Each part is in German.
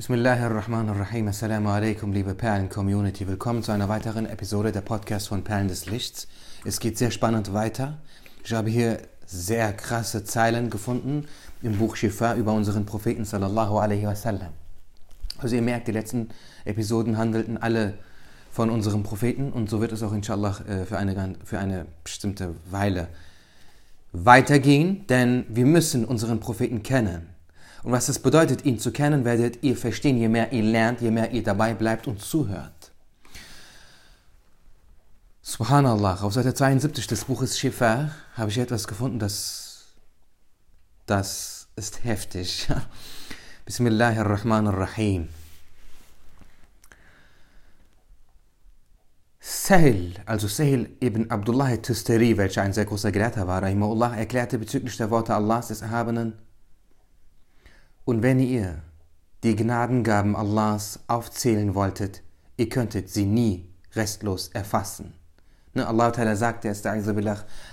Bismillahirrahmanirrahim. Assalamu alaikum, liebe Perlen-Community. Willkommen zu einer weiteren Episode der Podcast von Perlen des Lichts. Es geht sehr spannend weiter. Ich habe hier sehr krasse Zeilen gefunden im Buch Shifa über unseren Propheten sallallahu alaihi wasallam. Also ihr merkt, die letzten Episoden handelten alle von unserem Propheten und so wird es auch inshallah äh, für eine, für eine bestimmte Weile weitergehen, denn wir müssen unseren Propheten kennen. Und was es bedeutet, ihn zu kennen, werdet ihr verstehen, je mehr ihr lernt, je mehr ihr dabei bleibt und zuhört. Subhanallah, auf Seite 72 des Buches Shifa habe ich etwas gefunden, das, das ist heftig. Bismillahirrahmanirrahim. Sahil, also Sahil ibn Abdullah Tustari, welcher ein sehr großer Gelehrter war, Rahimahullah, erklärte bezüglich der Worte Allahs des Erhabenen, und wenn ihr die Gnadengaben Allahs aufzählen wolltet, ihr könntet sie nie restlos erfassen. Ne, Allah Ta'ala sagt erst,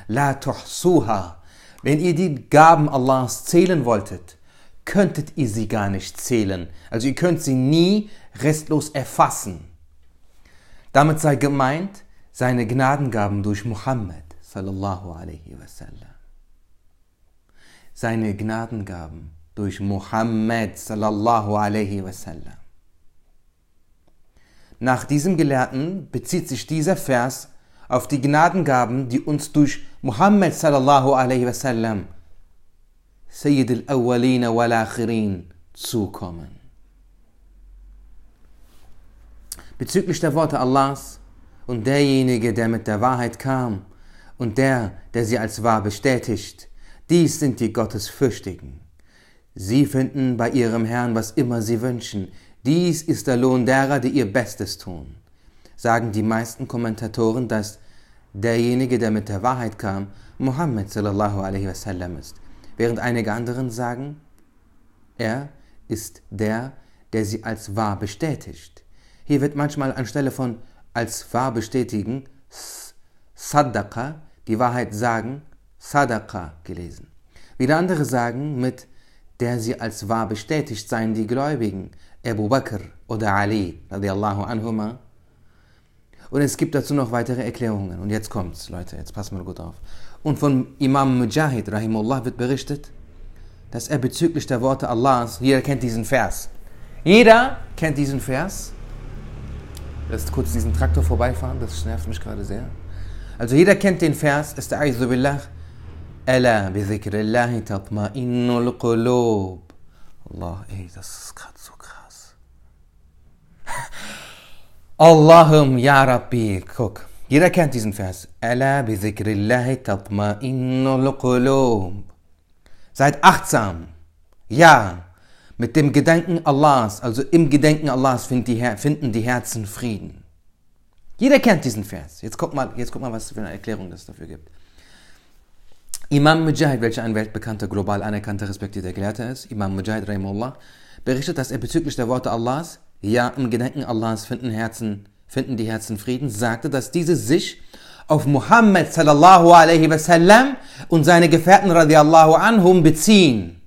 La tuhsuha. Wenn ihr die Gaben Allahs zählen wolltet, könntet ihr sie gar nicht zählen. Also ihr könnt sie nie restlos erfassen. Damit sei gemeint, seine Gnadengaben durch Muhammad sallallahu alaihi wasallam. Seine Gnadengaben durch Muhammad sallallahu alaihi wasallam. Nach diesem Gelehrten bezieht sich dieser Vers auf die Gnadengaben, die uns durch Muhammad sallallahu alaihi wasallam, Sayyid al-Awwalin wal-Akhirin, zukommen. Bezüglich der Worte Allahs und derjenige, der mit der Wahrheit kam und der, der sie als wahr bestätigt, dies sind die Gottesfürchtigen. Sie finden bei ihrem Herrn, was immer sie wünschen. Dies ist der Lohn derer, die ihr Bestes tun. Sagen die meisten Kommentatoren, dass derjenige, der mit der Wahrheit kam, Muhammad sallallahu alaihi wasallam ist, während einige anderen sagen, er ist der, der sie als wahr bestätigt. Hier wird manchmal anstelle von als wahr bestätigen Sadaqa, die Wahrheit sagen, Sadaqa gelesen. Wieder andere sagen mit der sie als wahr bestätigt seien die Gläubigen, Abu Bakr oder Ali, radiallahu anhuma. Und es gibt dazu noch weitere Erklärungen. Und jetzt kommt's, Leute, jetzt passen wir gut auf. Und von Imam Mujahid, rahimullah, wird berichtet, dass er bezüglich der Worte Allahs, jeder kennt diesen Vers. Jeder kennt diesen Vers. Lasst kurz diesen Traktor vorbeifahren, das nervt mich gerade sehr. Also jeder kennt den Vers, ist der Billah, Ella bi zikrillahi tatma'innul qulub. Allah, ey, das ist gerade so krass. Allah'ım ya Rabbi, guck. Jeder kennt diesen Vers. Ella bi zikrillahi tatma'innul. Seid achtsam. Ja, mit dem Gedenken Allahs, also im Gedenken Allahs finden die Herzen Frieden. Jeder kennt diesen Vers. Jetzt guck mal, jetzt guck mal was es für eine Erklärung das dafür gibt. Imam Mujahid, welcher ein weltbekannter, global anerkannter, respektierter Gelehrter ist, Imam Mujahid Rahimullah, berichtet, dass er bezüglich der Worte Allahs, ja, im Gedenken Allahs finden, Herzen, finden die Herzen Frieden, sagte, dass diese sich auf Muhammad sallallahu alaihi wasallam und seine Gefährten radiallahu anhum beziehen.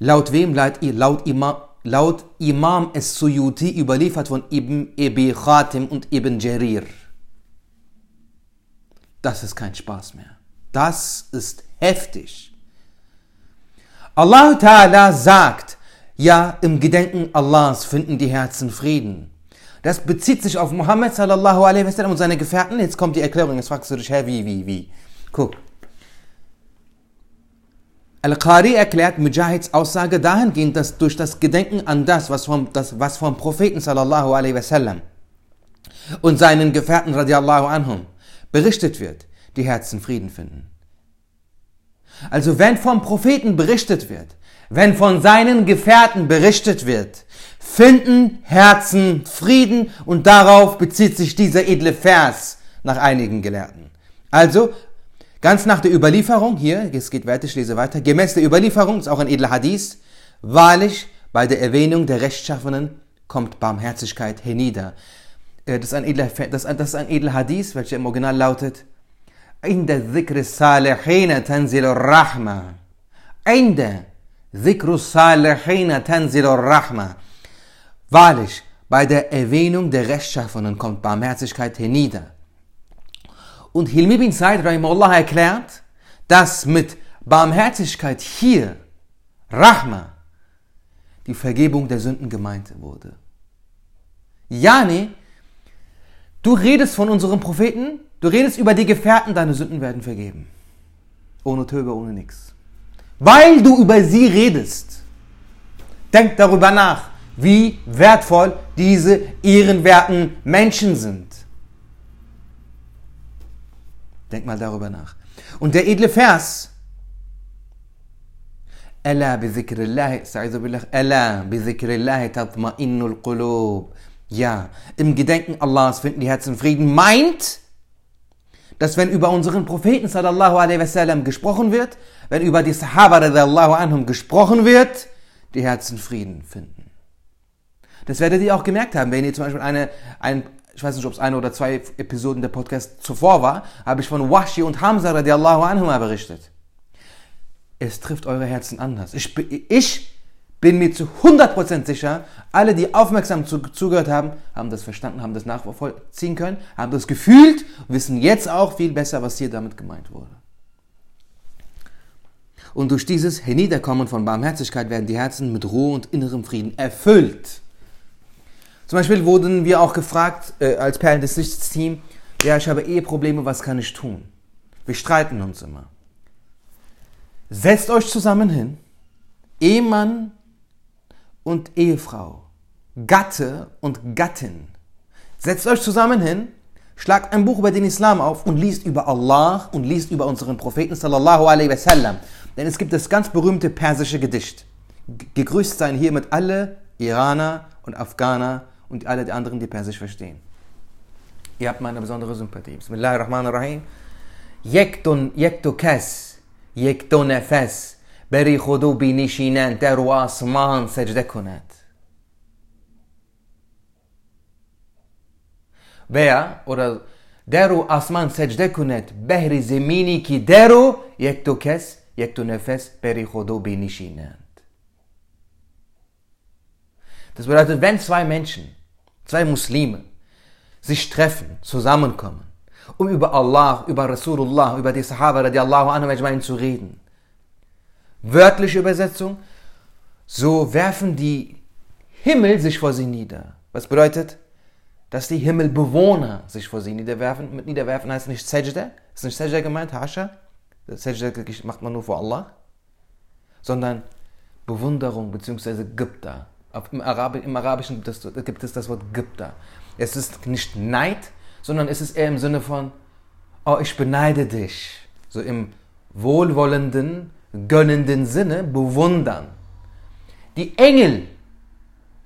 Laut wem? Laut Imam, laut Imam es-Suyuti überliefert von Ibn Ebi Khatim und Ibn Jarir das ist kein Spaß mehr. Das ist heftig. Allah Ta'ala sagt, ja, im Gedenken Allahs finden die Herzen Frieden. Das bezieht sich auf Muhammad sallallahu alaihi wasallam und seine Gefährten. Jetzt kommt die Erklärung, jetzt fragst du dich, hä, wie, wie, wie? Guck. Al-Qari erklärt Mujahids Aussage dahingehend, dass durch das Gedenken an das, was vom, das, was vom Propheten sallallahu alaihi wasallam und seinen Gefährten radiallahu anhum berichtet wird, die Herzen Frieden finden. Also wenn vom Propheten berichtet wird, wenn von seinen Gefährten berichtet wird, finden Herzen Frieden und darauf bezieht sich dieser edle Vers nach einigen Gelehrten. Also, ganz nach der Überlieferung, hier, es geht weiter, ich lese weiter, gemäß der Überlieferung, ist auch ein edler Hadith, wahrlich bei der Erwähnung der Rechtschaffenen kommt Barmherzigkeit hernieder. Äh, das ist ein edler, das, ist ein edler Hadith, welcher im Original lautet, عند ذكر الصالحين تنزل الرحمة عند Dhikrus salihina tanzilur rahma. Wahrlich, bei der Erwähnung der Rechtschaffenen kommt Barmherzigkeit hernieder. Und Hilmi bin Said Rahimullah erklärt, dass mit Barmherzigkeit hier, Rahma, die Vergebung der Sünden gemeint wurde. Yani, du redest von unserem Propheten, du redest über die Gefährten, deine Sünden werden vergeben. Ohne Töbe, ohne nichts. Weil du über sie redest. Denk darüber nach, wie wertvoll diese ehrenwerten Menschen sind. Denk mal darüber nach. Und der edle Vers, ألا بذكر الله استعيذ بالله ألا بذكر الله تطمئن القلوب ja, im Gedenken Allahs finden die Herzen Frieden meint, dass wenn über unseren Propheten sallallahu alaihi wasallam gesprochen wird, wenn über die Sahaba radiallahu anhum gesprochen wird, die Herzen Frieden finden. Das werdet ihr auch gemerkt haben, wenn ihr zum Beispiel eine, ein, ich weiß nicht, ob es eine oder zwei Episoden der Podcast zuvor war, habe ich von Washi und Hamza radiallahu anhuma berichtet es trifft eure Herzen anders. Ich, ich bin mir zu 100% sicher, alle, die aufmerksam zu, zugehört haben, haben das verstanden, haben das nachvollziehen können, haben das gefühlt, wissen jetzt auch viel besser, was hier damit gemeint wurde. Und durch dieses Herniederkommen von Barmherzigkeit werden die Herzen mit Ruhe und innerem Frieden erfüllt. Zum Beispiel wurden wir auch gefragt, äh, als Perlen des Lichts-Team, ja, ich habe Eheprobleme, was kann ich tun? Wir streiten uns immer. Setzt euch zusammen hin, Ehemann und Ehefrau, Gatte und Gattin. Setzt euch zusammen hin, schlagt ein Buch über den Islam auf und liest über Allah und liest über unseren Propheten sallallahu alaihi wasallam. Denn es gibt das ganz berühmte persische Gedicht. Gegrüßt seien hiermit alle Iraner und Afghaner und alle die anderen, die Persisch verstehen. Ihr habt meine besondere Sympathie. Bismillahirrahmanirrahim. Yektun yektu kes, yektu nefes, نفس بری خودو بینشینن در و آسمان سجده کند Wer oder der رو آسمان سجده کند بهر زمینی که در رو یک دو کس یک دو نفس بری خودو بینشینند Das bedeutet, wenn zwei Menschen, zwei Muslime, sich treffen, zusammenkommen, um über Allah, über Rasulullah, über die Sahaba radiallahu anhu zu reden. Wörtliche Übersetzung, so werfen die Himmel sich vor sie nieder. Was bedeutet? Dass die Himmelbewohner sich vor sie niederwerfen. Mit niederwerfen heißt nicht Sajda, ist nicht Sajda gemeint, Hasha. Sajda macht man nur vor Allah. Sondern Bewunderung bzw. Gipta. Im, Arabi, Im Arabischen gibt es, das Wort Gipta. Es ist nicht Neid, sondern es ist eher im Sinne von, oh, ich beneide dich. So im wohlwollenden, gönnenden Sinne bewundern. Die Engel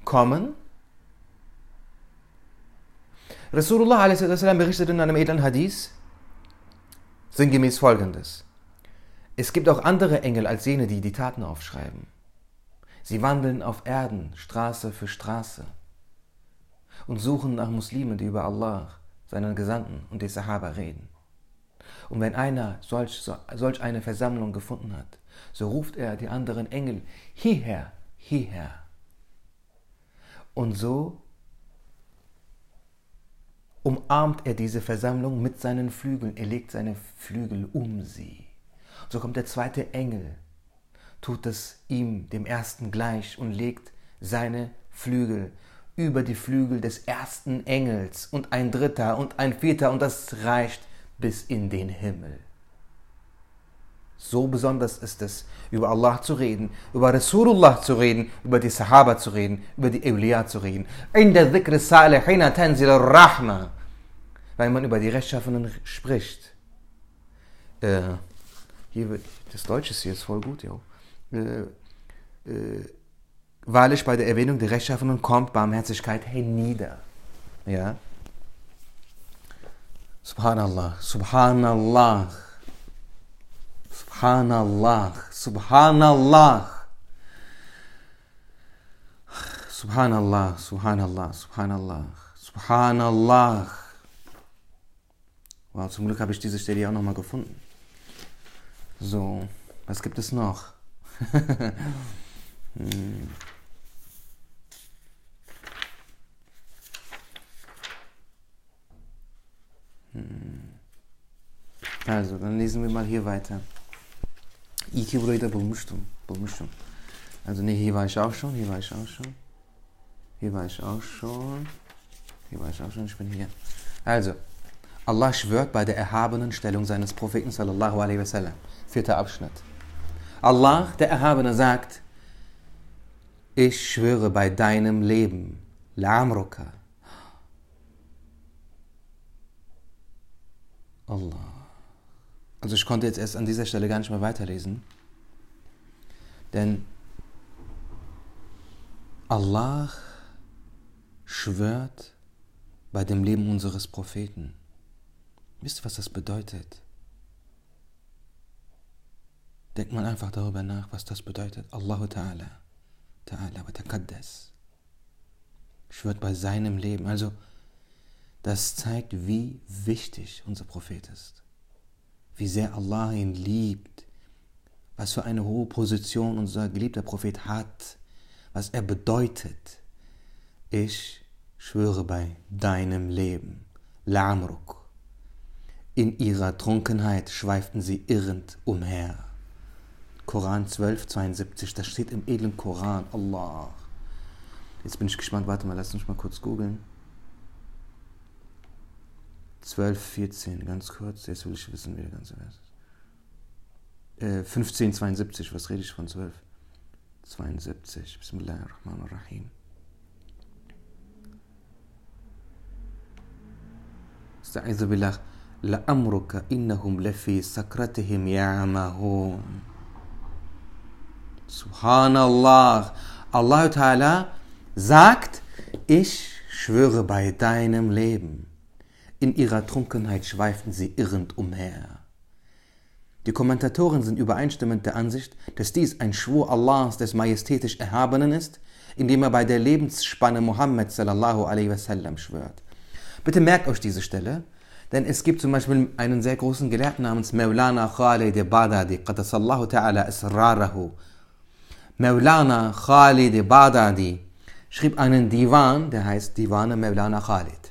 kommen. Rasulullah berichtet in einem edlen Hadith sinngemäß folgendes. Es gibt auch andere Engel als jene, die die Taten aufschreiben. Sie wandeln auf Erden, Straße für Straße und suchen nach Muslimen, die über Allah seinen Gesandten und die Sahaba reden. Und wenn einer solch, solch eine Versammlung gefunden hat, so ruft er die anderen Engel hierher, hierher. Und so umarmt er diese Versammlung mit seinen Flügeln, er legt seine Flügel um sie. So kommt der zweite Engel, tut es ihm, dem ersten gleich, und legt seine Flügel über die Flügel des ersten Engels und ein dritter und ein vierter und das reicht bis in den Himmel. So besonders ist es, über Allah zu reden, über Rasulullah zu reden, über die Sahaba zu reden, über die Eulia zu reden. Weil man über die Rechtschaffenen spricht. Äh, hier das Deutsche ist hier voll gut, ja. Äh, äh, Wahrlich bei der Erwähnung der Rechtschaffenen kommt Barmherzigkeit hernieder. Ja? Subhanallah, Subhanallah, Subhanallah, Subhanallah. Subhanallah, Subhanallah, Subhanallah, Subhanallah. Wow, zum Glück habe ich diese Stelle auch nochmal gefunden. So, was gibt es noch? hm. Also, dann lesen wir mal hier weiter. İyi ki burayı da. Also ne, hier war ich auch schon, hier war ich auch schon. Hier war ich auch schon. Hier war ich auch schon, ich bin hier. Also, Allah schwört bei der erhabenen Stellung seines Propheten sallallahu alaihi wasallam. Vierter Abschnitt. Allah, der Erhabene, sagt, ich schwöre bei deinem Leben, La'amruka. Allah. Also ich konnte jetzt erst an dieser Stelle gar nicht mehr weiterlesen. Denn Allah schwört bei dem Leben unseres Propheten. Wisst ihr, was das bedeutet? Denkt man einfach darüber nach, was das bedeutet. Allahu Ta'ala, Ta'ala wa Taqaddas, schwört bei seinem Leben. Also, das zeigt, wie wichtig unser Prophet ist wie sehr Allah ihn liebt, was für eine hohe Position unser geliebter Prophet hat, was er bedeutet. Ich schwöre bei deinem Leben, Lamruk. In ihrer Trunkenheit schweiften sie irrend umher. Koran 12, 72, das steht im edlen Koran, Allah. Jetzt bin ich gespannt, warte mal, lass uns mal kurz googeln. 12, 14, ganz kurz, jetzt will ich wissen, wie der ganze Vers ist. Äh, 15, 72, was rede ich von 12? 72, Bismillahirrahmanirrahim. استعيذ بالله لأمرك إنهم لفي سكرتهم يعمهون Subhanallah. Allah Ta'ala sagt, ich schwöre bei deinem Leben. In ihrer Trunkenheit schweiften sie irrend umher. Die Kommentatoren sind übereinstimmend der Ansicht, dass dies ein Schwur Allahs des majestätisch Erhabenen ist, indem er bei der Lebensspanne Muhammad sallallahu alaihi wasallam schwört. Bitte merkt euch diese Stelle, denn es gibt zum Beispiel einen sehr großen Gelehrten namens Maulana Khalid Badadi, qadasallahu ta'ala israrahu. Maulana Khalid Badadi schrieb einen Divan, der heißt Divane Maulana Khalid.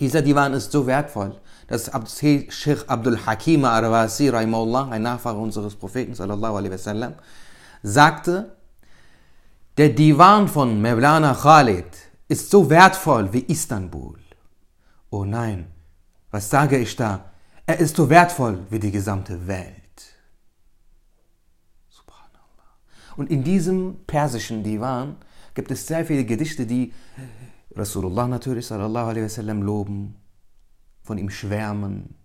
Dieser Divan ist so wertvoll, dass Sheikh Abdul Hakim Arwasi, ein Nachfahre unseres Propheten, sallallahu alaihi wasallam, sagte, der Divan von Mevlana Khalid ist so wertvoll wie Istanbul. Oh nein, was sage ich da? Er ist so wertvoll wie die gesamte Welt. Subhanallah. Und in diesem persischen Divan gibt es sehr viele Gedichte, die Rasulullah natürlich, sallallahu alaihi wasallam, loben, von ihm schwärmen.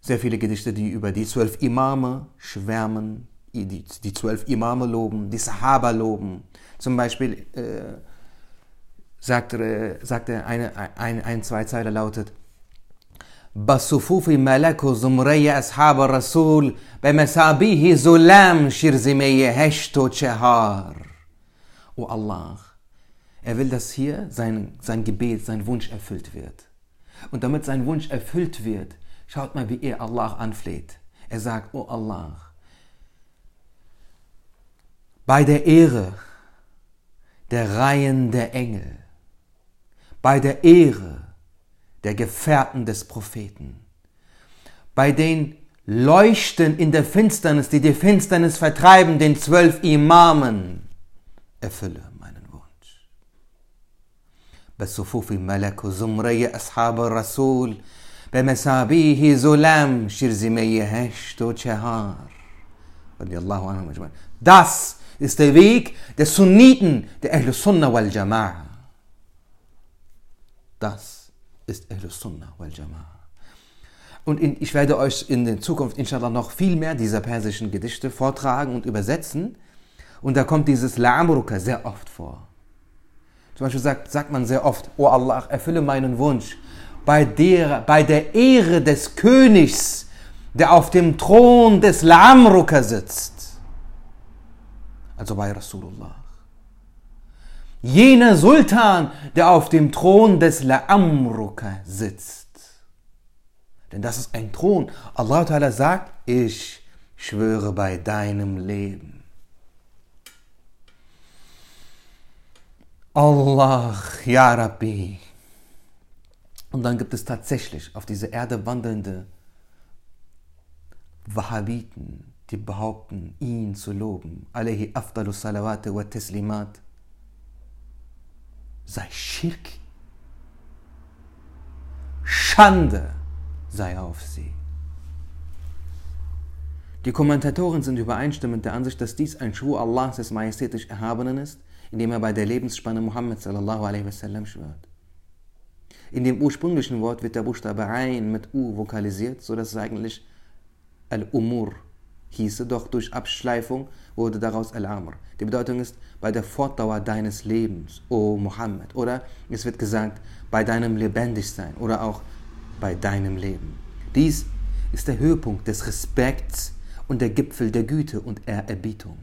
Sehr viele Gedichte, die über die zwölf Imame schwärmen, die, die zwölf Imame loben, die Sahaba loben. Zum Beispiel äh, sagte, sagte eine, ein, ein Zweizeiler lautet, بصفوف ملك زمره اصحاب الرسول به مسابیه ظلم شیرزمه هشت و چهار O Allah, er will, dass hier sein, sein Gebet, sein Wunsch erfüllt wird. Und damit sein Wunsch erfüllt wird, schaut mal, wie er Allah anfleht. Er sagt, oh Allah, bei der Ehre der Reihen der Engel, bei der Ehre der Gefährten des Propheten, bei den Leuchten in der Finsternis, die die Finsternis vertreiben, den zwölf Imamen, erfülle بصفوف ملك وزمري أصحاب الرسول بمسابيه ظلم شرزمي هشت و چهار رضي الله عنهم أجمعين Das ist der Weg der Sunniten, der Ahl Sunnah wal Jama'a. Das ist Ahl Sunnah wal Jama'a. Und in, ich werde euch in der Zukunft inshallah noch viel mehr dieser persischen Gedichte vortragen und übersetzen. Und da kommt dieses La'amruka sehr oft vor. Zum Beispiel sagt, sagt man sehr oft, oh Allah, erfülle meinen Wunsch bei der, bei der Ehre des Königs, der auf dem Thron des Lamruka sitzt. Also bei Rasulullah. Jener Sultan, der auf dem Thron des La'amruka sitzt. Denn das ist ein Thron. Allah Ta'ala sagt, ich schwöre bei deinem Leben. Allah, Ya Rabbi. Und dann gibt es tatsächlich auf dieser Erde wandelnde Wahhabiten, die behaupten, ihn zu loben. Alayhi afdalu salawate wa teslimat. Sei Schirk. Schande sei auf sie. Die Kommentatoren sind übereinstimmend der Ansicht, dass dies ein Schwur Allahs des majestätisch Erhabenen ist, indem er bei der Lebensspanne Muhammad sallallahu alaihi wasallam schwört. In dem ursprünglichen Wort wird der Buchstabe Ein mit U vokalisiert, sodass es eigentlich Al-Umur hieße, doch durch Abschleifung wurde daraus Al-Amr. Die Bedeutung ist bei der Fortdauer deines Lebens, o Muhammad. Oder es wird gesagt, bei deinem Lebendigsein oder auch bei deinem Leben. Dies ist der Höhepunkt des Respekts und der Gipfel der Güte und Ehrerbietung.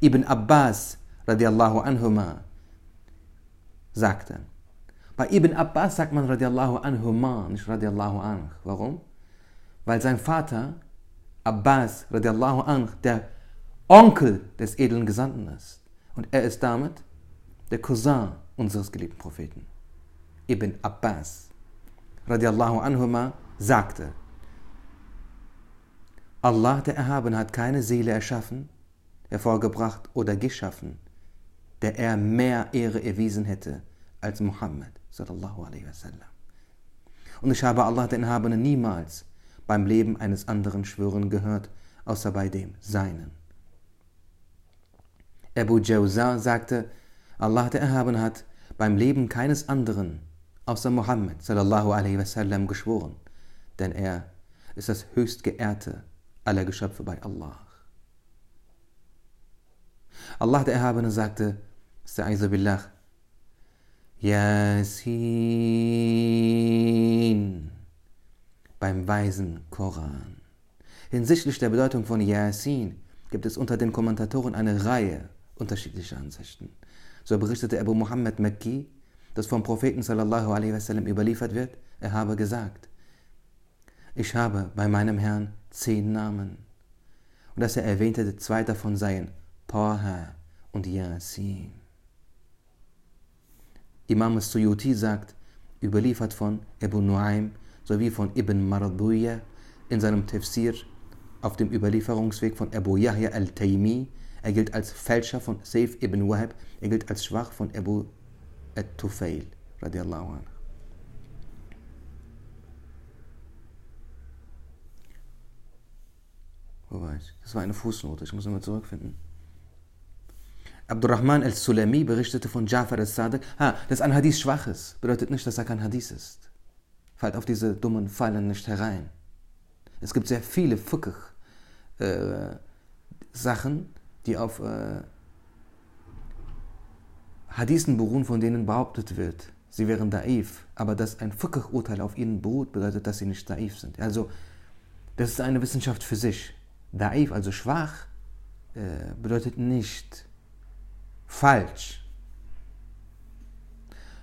Ibn Abbas radiallahu anhuma sagte, bei Ibn Abbas sagt man radiallahu anhuma, nicht radiallahu anh. Warum? Weil sein Vater Abbas radiallahu anh der Onkel des edlen Gesandten ist. Und er ist damit der Cousin unseres geliebten Propheten. Ibn Abbas radiallahu anhuma sagte, Allah der Erhabene hat keine Seele erschaffen, hervorgebracht oder geschaffen, der er mehr Ehre erwiesen hätte als Muhammad. Und ich habe Allah den Erhabenen niemals beim Leben eines anderen schwören gehört, außer bei dem Seinen. Abu Jawza sagte, Allah der Erhabene hat beim Leben keines anderen außer Muhammad wasallam geschworen, denn er ist das höchst geehrte aller Geschöpfe bei Allah. Allah der Erhabene sagte, Sta'idhu billah, Yasin beim weisen Koran. Hinsichtlich der Bedeutung von Yasin gibt es unter den Kommentatoren eine Reihe unterschiedlicher Ansichten. So berichtete Abu Muhammad Makki, das vom Propheten sallallahu alaihi wasallam überliefert wird, er habe gesagt, ich habe bei meinem Herrn zehn Namen. Und dass er erwähnte, zwei davon seien Taha und Yasin. Imam Suyuti sagt, überliefert von Abu Nuaym sowie von Ibn Marduya in seinem Tafsir auf dem Überlieferungsweg von Abu Yahya al-Taymi. Er gilt als Fälscher von Saif ibn Wahab. Er gilt als schwach von Abu al-Tufail. Wo war ich? Das war eine Fußnote, ich muss nochmal zurückfinden. Abdurrahman al-Sulami berichtete von Jafar al-Sadiq, ha, dass ein Hadith schwach ist, bedeutet nicht, dass er kein Hadith ist. Fallt auf diese dummen Fallen nicht herein. Es gibt sehr viele Fiqh äh, Sachen, die auf äh, Hadithen beruhen, von denen behauptet wird, sie wären daif. Aber dass ein Fiqh-Urteil auf ihnen beruht, bedeutet, dass sie nicht daif sind. Also, das ist eine Wissenschaft für sich. Daif, also schwach, äh, bedeutet nicht falsch.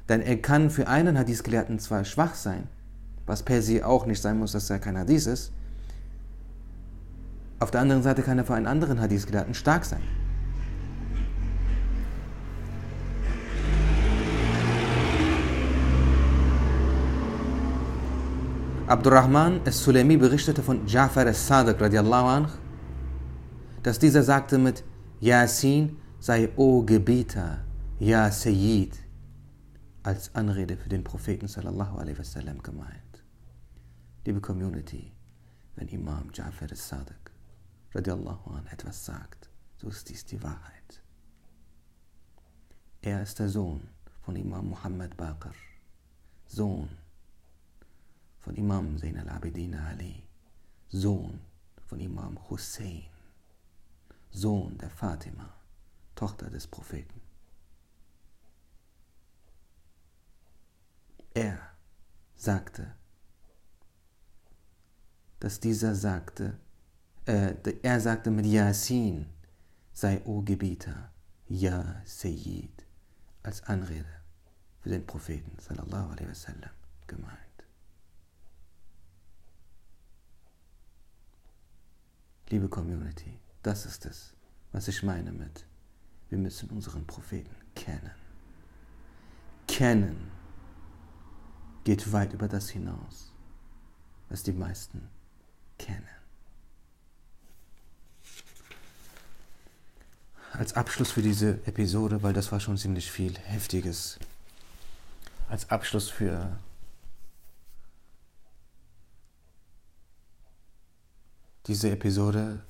Denn er kann für einen Hadith-Gelehrten zwar schwach sein, was per se auch nicht sein muss, dass er kein Hadith ist, auf der anderen Seite kann er für einen anderen Hadith-Gelehrten stark sein. Abdurrahman al-Sulaimi berichtete von Jafar al-Sadiq radiallahu anh, dass dieser sagte mit Yasin sei O Gebieter, Ja Sayyid, als Anrede für den Propheten sallallahu alaihi wasallam gemeint. Liebe Community, wenn Imam Jafar al-Sadiq radiallahu anh etwas sagt, so ist dies die Wahrheit. Er ist der Sohn von Imam Muhammad Baqir, Sohn von Imam Zain al-Abidin Ali, Sohn von Imam Hussein, Sohn der Fatima, Tochter des Propheten. Er sagte, dass dieser sagte, äh, er sagte mit Yasin, sei O Gebieter, Ja Sayyid, als Anrede für den Propheten sallallahu alaihi wasallam gemeint. Liebe Community, das ist es, was ich meine mit, wir müssen unseren Propheten kennen. Kennen geht weit über das hinaus, was die meisten kennen. Als Abschluss für diese Episode, weil das war schon ziemlich viel Heftiges, als Abschluss für diese Episode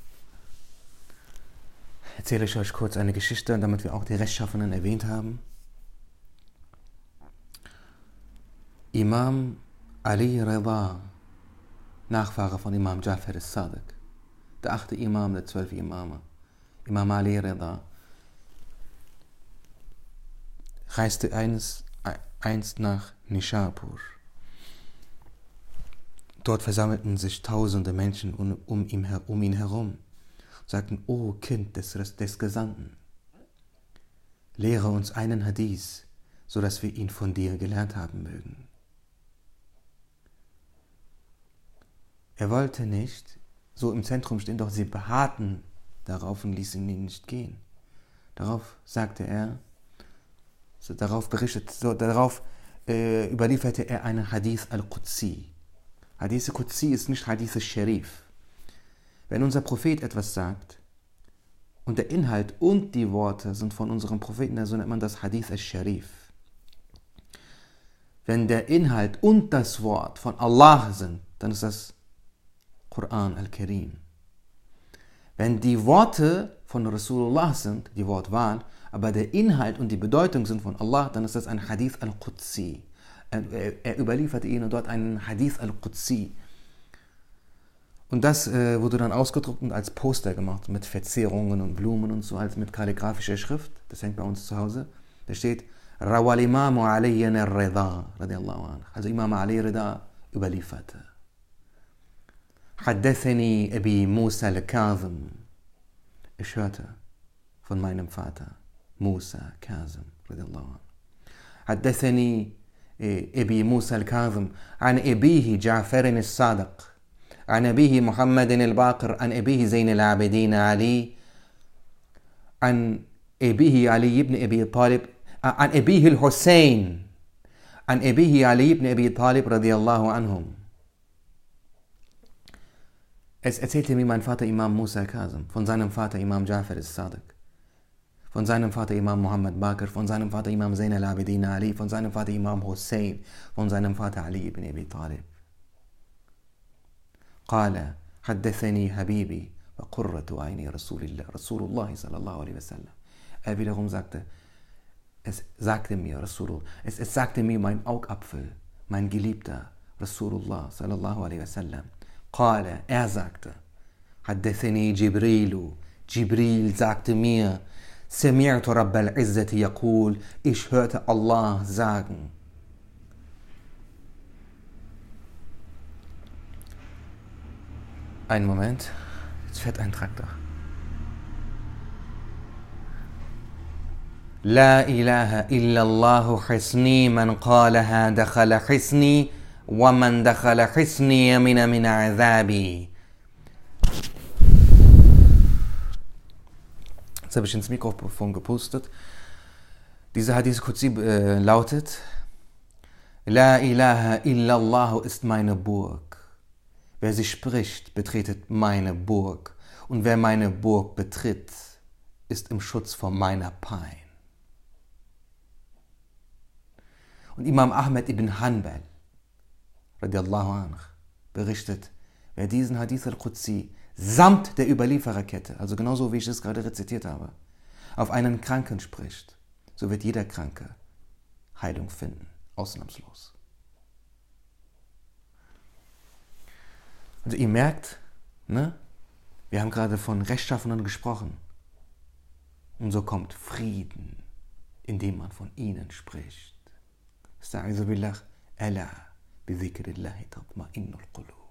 erzähle ich euch kurz eine Geschichte, damit wir auch die Rechtschaffenen erwähnt haben. Imam Ali Rida, Nachfahre von Imam Jafar al-Sadiq, der achte Imam der zwölf Imame, Imam Ali Rida, reiste einst, einst nach Nishapur. Dort versammelten sich tausende Menschen um, um ihn herum, sagten, O Kind des, des Gesandten, lehre uns einen Hadith, so dass wir ihn von dir gelernt haben mögen. Er wollte nicht so im Zentrum stehen, doch sie beharrten darauf und ließen ihn nicht gehen. Darauf sagte er, so darauf berichtet, so darauf äh, überlieferte er einen Hadith al-Qudsi. Hadith al-Qudsi ist nicht Hadith al-Sharif. Wenn unser Prophet etwas sagt und der Inhalt und die Worte sind von unserem Propheten, so nennt man das Hadith al-Sharif. Wenn der Inhalt und das Wort von Allah sind, dann ist das Quran al-Karim. Wenn die Worte von Rasulullah sind, die Wortwahl, aber der Inhalt und die Bedeutung sind von Allah, dann ist das ein Hadith al-Qudsi. Er überlieferte ihnen dort einen Hadith al-Qudsi. Und das äh, wurde dann ausgedruckt und als Poster gemacht mit Verzierungen und Blumen und so, als mit kalligraphischer Schrift. Das hängt bei uns zu Hause. Da steht Rawal Imam Ali Rida, also Imam Ali Rida überlieferte. حدثني أبي موسى الكاظم Ich hörte von meinem Vater Musa Kazim radiallahu anhu. حدثني أبي موسى الكاظم عن أبيه جعفر الصادق عن أبيه محمد الباقر عن أبيه زين العابدين علي عن أبيه علي بن أبي طالب عن أبيه الحسين عن أبيه علي بن أبي طالب رضي الله عنهم Es erzählte mir mein Vater Imam Musa Kazim, von seinem Vater Imam Jafar al-Sadiq, von seinem Vater Imam Muhammad Bakr, von seinem Vater Imam Zain al-Abidin Ali, von seinem Vater Imam Hussein, von seinem Vater Ali ibn Abi Talib. قال حدثني حبيبي وقرة عيني رسول الله رسول الله صلى الله عليه وسلم er wiederum sagte es sagte mir Rasulullah es, es sagte mir mein Augapfel mein Geliebter Rasulullah sallallahu alaihi wasallam قال er sagte حدثني جبريل جبريل sagte mir سمعت رب العزة يقول ich hörte Allah sagen Einen Moment. Jetzt fährt ein Traktor. لا إله إلا الله حسني من قالها دخل حسني ومن دخل حسني يمن من عذابي Jetzt habe ich ins Mikrofon gepustet. Dieser Hadith Qudsi äh, lautet: La ilaha illallah ist meine Burg. Wer sie spricht, betretet meine Burg, und wer meine Burg betritt, ist im Schutz vor meiner Pein. Und Imam Ahmed ibn Hanbal radiallahu anh, berichtet, wer diesen Hadith al-Qudsi samt der Überliefererkette, also genauso wie ich es gerade rezitiert habe, auf einen Kranken spricht, so wird jeder Kranke Heilung finden, ausnahmslos. Also ihr merkt, ne? wir haben gerade von Rechtschaffenen gesprochen. Und so kommt Frieden, indem man von ihnen spricht. Estaizu billah, ala bi dhikrillahi tatma'innul qulub.